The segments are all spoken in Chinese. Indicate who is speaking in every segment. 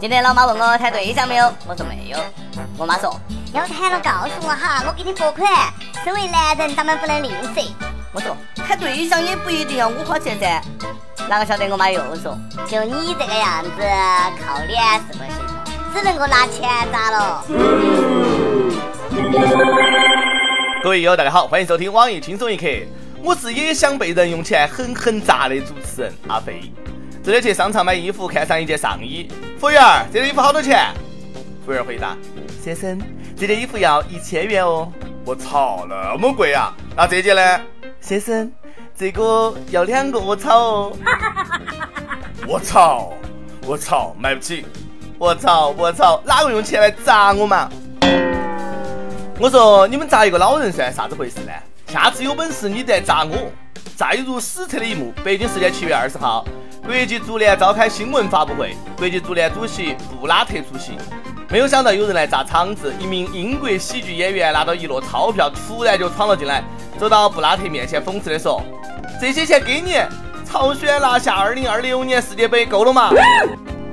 Speaker 1: 今天老妈问我谈对象没有，我说没有。我妈说
Speaker 2: 要谈了告诉我哈，我给你拨款。身为男人，咱们不能吝啬。
Speaker 1: 我说谈对象也不一定要我花钱噻。哪个晓得我妈又说，
Speaker 2: 就你这个样子，靠脸是不行，只能够拿钱砸了。
Speaker 3: 各位友大家好，欢迎收听网易轻松一刻，我是也想被人用钱狠狠砸的主持人阿飞。昨天去商场买衣服，看上一件上衣，服务员，这件衣服好多钱？服务员回答：先生，这件衣服要一千元哦。我操，那么贵啊！那这件呢？先生，这个要两个，我操哦。我操，我操，买不起。我操，我操，哪个用钱来砸我嘛？我说你们砸一个老人算啥子回事呢？下次有本事你再砸我。再入史册的一幕，北京时间七月二十号。国际足联召开新闻发布会，国际足联主席布拉特出席。没有想到有人来砸场子，一名英国喜剧演员拿到一摞钞票，突然就闯了进来，走到布拉特面前，讽刺的说：“这些钱给你，朝鲜拿下二零二六年世界杯够了吗？”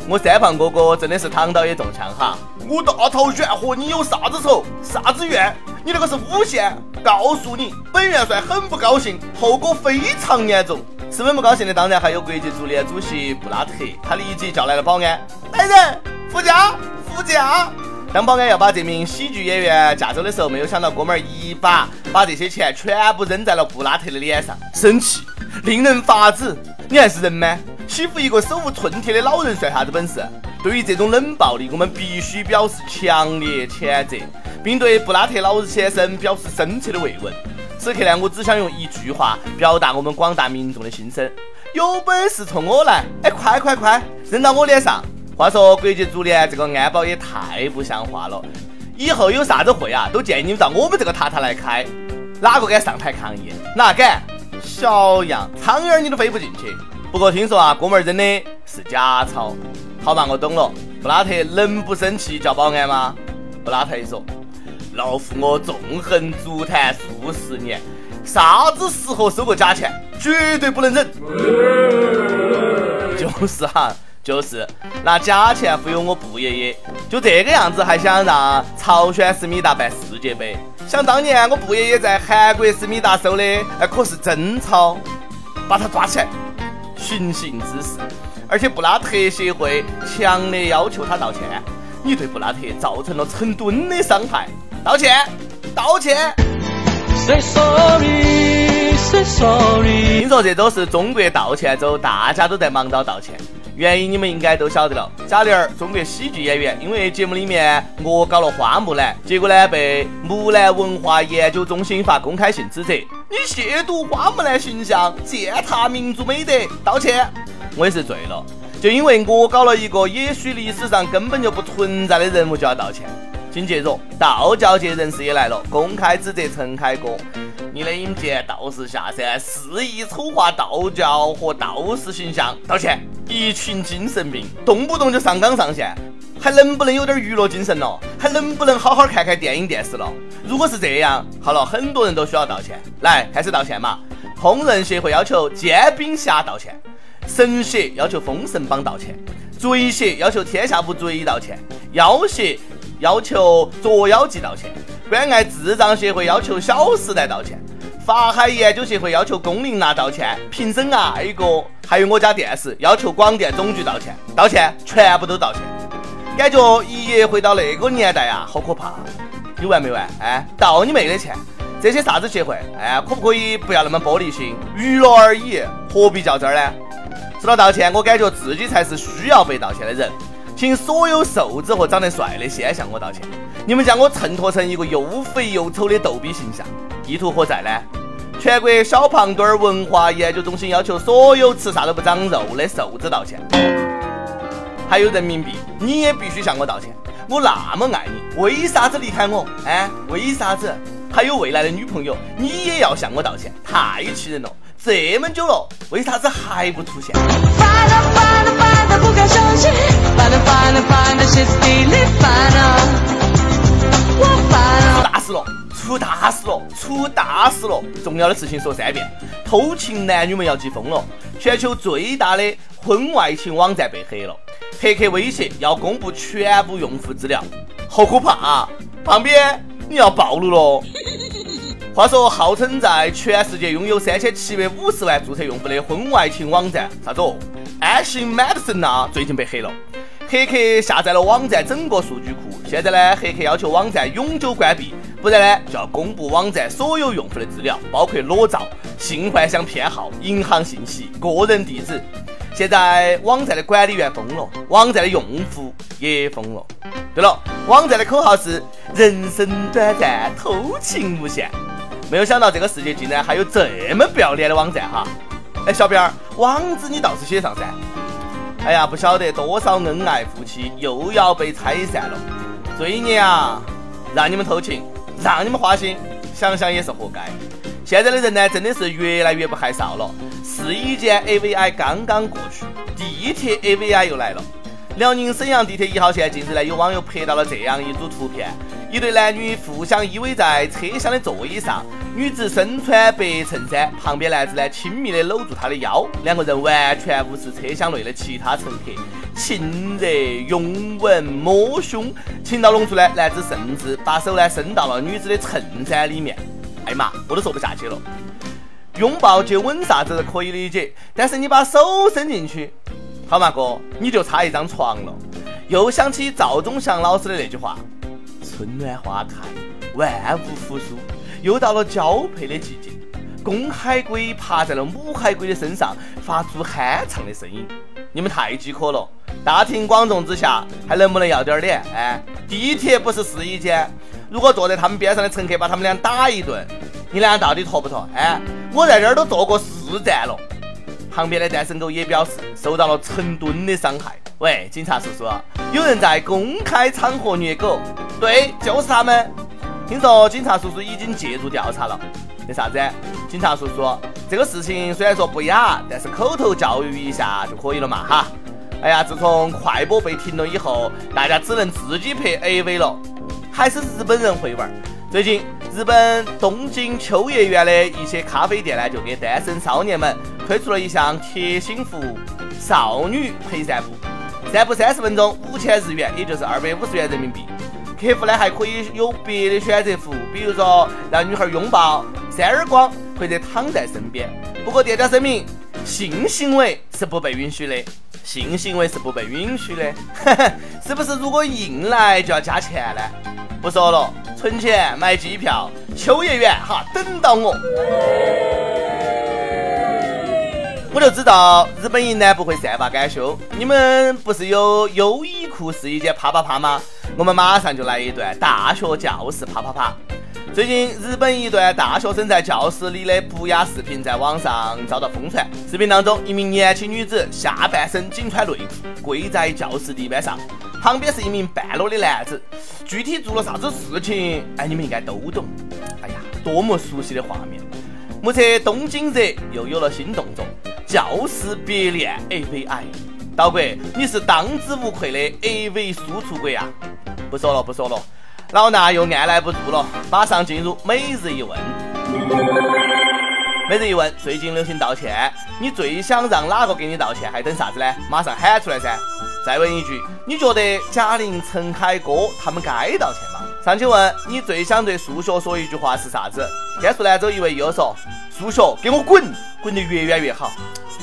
Speaker 3: 我三胖哥哥真的是躺倒也中枪哈！我大朝鲜和你有啥子仇，啥子怨？你那个是诬陷！告诉你，本元帅很不高兴，后果非常严重。十分不高兴的当然还有国际足联主席布拉特，他立即叫来了保安，来人，副驾，副驾。当保安要把这名喜剧演员架走的时候，没有想到哥们儿一把把这些钱全部扔在了布拉特的脸上，生气，令人发指。你还是人吗？欺负一个手无寸铁的老人算啥子本事？对于这种冷暴力，我们必须表示强烈谴责，并对布拉特老先生表示深切的慰问。此刻呢，我只想用一句话表达我们广大民众的心声：有本事冲我来！哎，快快快，扔到我脸上！话说国际足联这个安保也太不像话了，以后有啥子会啊，都建议你们到我们这个塔塔来开。哪个敢上台抗议？哪敢？小样，苍蝇你都飞不进去。不过听说啊，哥们儿扔的是假钞。好嘛，我懂了。布拉特能不生气叫保安吗？布拉特一说。老夫我纵横足坛数十年，啥子时候收过假钱？绝对不能忍！就是哈，就是拿假钱忽悠我布爷爷，就这个样子还想让朝鲜思密达办世界杯？想当年我布爷爷在韩国思密达收的那可是真钞，把他抓起来，寻衅滋事，而且布拉特协会强烈要求他道歉，你对布拉特造成了成吨的伤害。道歉，道歉。Say sorry, say sorry。听说这周是中国道歉周，大家都在忙着道歉。原因你们应该都晓得了。贾玲儿，中国喜剧演员，因为节目里面恶搞了花木兰，结果呢被木兰文化研究中心发公开信指责，你亵渎花木兰形象，践踏民族美德，道歉。我也是醉了，就因为我搞了一个也许历史上根本就不存在的人物就要道歉。紧接着，道教界人士也来了，公开指责陈凯歌：“你的影片道士下山，肆意丑化道教和道士形象，道歉！一群精神病，动不动就上纲上线，还能不能有点娱乐精神了？还能不能好好看看电影电视了？如果是这样，好了，很多人都需要道歉。来，开始道歉嘛！烹饪协会要求煎饼侠道歉，神协要求封神榜道歉，嘴协要求天下无贼道歉，妖协。要求捉妖记道歉，关爱智障协会要求小时代道歉，法海研究协会要求龚琳娜道歉，评审爱国，还有我家电视要求广电总局道歉，道歉，全部都道歉。感觉一夜回到那个年代啊，好可怕！有完没完？哎，道你妹的歉！这些啥子协会？哎，可不可以不要那么玻璃心？娱乐而已，何必较真儿呢？说到道歉，我感觉自己才是需要被道歉的人。请所有瘦子和长得帅的先向我道歉，你们将我衬托成一个又肥又丑的逗比形象，意图何在呢？全国小胖墩儿文化研究中心要求所有吃啥都不长肉的瘦子道歉。还有人民币，你也必须向我道歉。我那么爱你，为啥子离开我？哎，为啥子？还有未来的女朋友，你也要向我道歉，太气人了！这么久了，为啥子还不出现？出大事了！出大事了！出大事了！重要的事情说三遍。偷情男女们要急疯了！全球最大的婚外情网站被黑了。黑客威胁要公布全部用户资料，好可怕啊！旁边你要暴露了。话说，号称在全世界拥有三千七百五十万注册用户的婚外情网站啥子哦，Ashin Medicine 呐，最近被黑了。黑客下载了网站整个数据库，现在呢，黑客要求网站永久关闭，不然呢就要公布网站所有用户的资料，包括裸照、性幻想偏好、银行信息、个人地址。现在网站的管理员疯了，网站的用户也疯了。对了，网站的口号是“人生短暂，偷情无限”。没有想到这个世界竟然还有这么不要脸的网站哈！哎，小编儿，网址你倒是写上噻。哎呀，不晓得多少恩爱夫妻又要被拆散了。罪孽啊！让你们偷情，让你们花心，想想也是活该。现在的人呢，真的是越来越不害臊了。试衣间 AVI 刚刚过去，地铁 AVI 又来了。辽宁沈阳地铁一号线近日呢，有网友拍到了这样一组图片：一对男女互相依偎在车厢的座椅上，女子身穿白衬衫，旁边男子呢亲密的搂住她的腰，两个人完全无视车厢内的其他乘客，亲热、拥吻、摸胸，情到浓处呢，男子甚至把手呢伸到了女子的衬衫里面。哎呀妈，我都说不下去了。拥抱接吻啥子可以理解，但是你把手伸进去。好嘛哥，你就差一张床了。又想起赵忠祥老师的那句话：“春暖花开，万物复苏。”又到了交配的季节，公海龟爬在了母海龟的身上，发出酣畅的声音。你们太饥渴了，大庭广众之下还能不能要点脸？哎，地铁不是试衣间，如果坐在他们边上的乘客把他们俩打一顿，你俩到底妥不妥？哎，我在这儿都坐过四站了。旁边的单身狗也表示受到了成吨的伤害。喂，警察叔叔，有人在公开场合虐狗，对，就是他们。听说警察叔叔已经介入调查了。那啥子？警察叔叔，这个事情虽然说不雅，但是口头教育一下就可以了嘛，哈。哎呀，自从快播被停了以后，大家只能自己拍 AV 了。还是日本人会玩。最近，日本东京秋叶原的一些咖啡店呢，就给单身少年们推出了一项贴心服务——少女陪散步，散步三十分钟，五千日元，也就是二百五十元人民币。客户呢还可以有别的选择服务，比如说让女孩拥抱、扇耳光或者躺在身边。不过店家声明，性行为是不被允许的，性行为是不被允许的。是不是如果硬来就要加钱呢？不说了。存钱买机票，秋叶原哈，等到我。我就知道日本营呢不会善罢甘休。你们不是有优衣库试衣间啪啪啪吗？我们马上就来一段大学教室啪啪啪。最近，日本一段大学生在教室里的不雅视频在网上遭到疯传。视频当中，一名年轻女子下半身仅穿内裤，跪在教室地板上，旁边是一名半裸的男子。具体做了啥子事情？哎，你们应该都懂。哎呀，多么熟悉的画面！目测东京热又有了新动。作，教室别恋 AVI。岛国，你是当之无愧的 AV 输出国啊！不说了，不说了。老衲又按耐不住了，马上进入每日一问。每日一问，最近流行道歉，你最想让哪个给你道歉？还等啥子呢？马上喊出来噻！再问一句，你觉得贾玲、陈凯歌他们该道歉吗？上去问，你最想对数学说一句话是啥子？甘肃兰州一位友说：数学给我滚，滚得越远越好。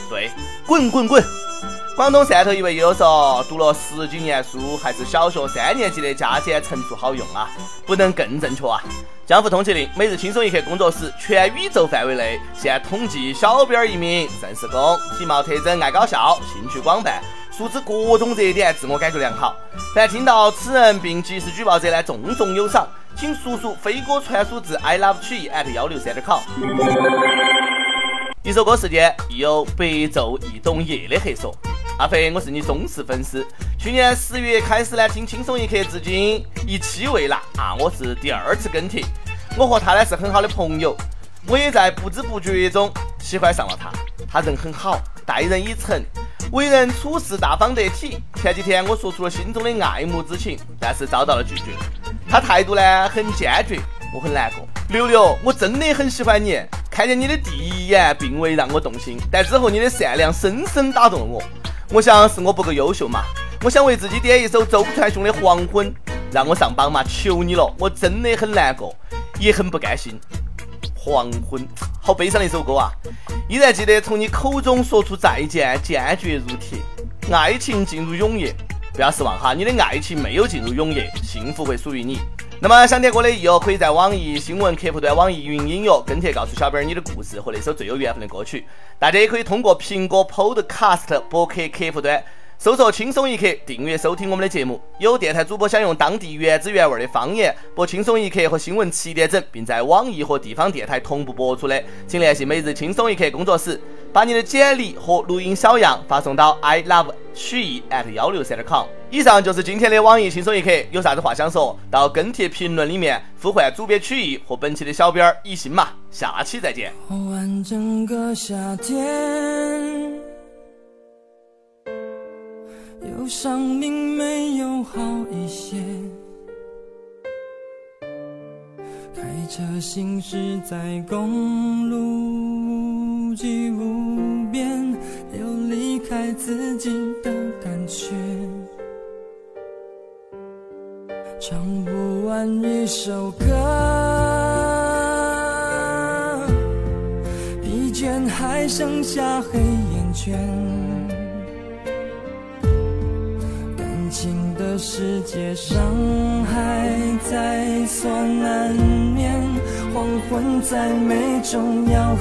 Speaker 3: 对，滚滚滚。广东汕头一位友说，读了十几年书，还是小学三年级的加减乘除好用啊，不能更正确啊！江湖通缉令，每日轻松一刻工作室，全宇宙范围内现统计小编一名，正式工，体貌特征爱搞笑，兴趣广泛，熟知各种热点，自我感觉良好。凡听到此人并及时举报者呢，重重有赏，请叔叔飞鸽传书至 i love 曲艺 at 幺六三点 com。一首歌时间，亦有白昼易懂夜的黑说。阿飞，我是你忠实粉丝。去年十月开始呢，听轻松一刻，至今一期未落啊！我是第二次跟帖。我和他呢是很好的朋友，我也在不知不觉中喜欢上了他。他人很好，待人以诚，为人处事大方得体。前几天我说出了心中的爱慕之情，但是遭到了拒绝。他态度呢很坚决，我很难过。刘刘，我真的很喜欢你，看见你的第一眼并未让我动心，但之后你的善良深深打动了我。我想是我不够优秀嘛，
Speaker 4: 我想为自己点一首周传雄的《黄昏》，让我上榜嘛，求你了，我真的很难过，也很不甘心。黄昏，好悲伤的一首歌啊！依然记得从你口中说出再见，坚决如铁，爱情进入永夜。不要失望哈，你的爱情没有进入永夜，幸福会属于你。那么想点歌的益友，可以在网易新闻客户端、网易云音乐跟帖告诉小编你的故事和那首最有缘分的歌曲。大家也可以通过苹果 Podcast 博客客户端。搜索轻松一刻，订阅收听我们的节目。有电台主播想用当地原汁原味的方言播轻松一刻和新闻七点整，并在网易和地方电台同步播出的，请联系每日轻松一刻工作室，把你的简历和录音小样发送到 i love 曲艺 at 幺六三点 com。以上就是今天的网易轻松一刻，有啥子话想说到跟帖评论里面呼唤主编曲艺和本期的小编一心嘛。下期再见。整个夏天。有生命没有好一些，开车行驶在公路无际无边，有离开自己的感觉，唱不完一首歌，疲倦还剩下黑眼圈。感情的世界上还在所难免，黄昏再美终要黑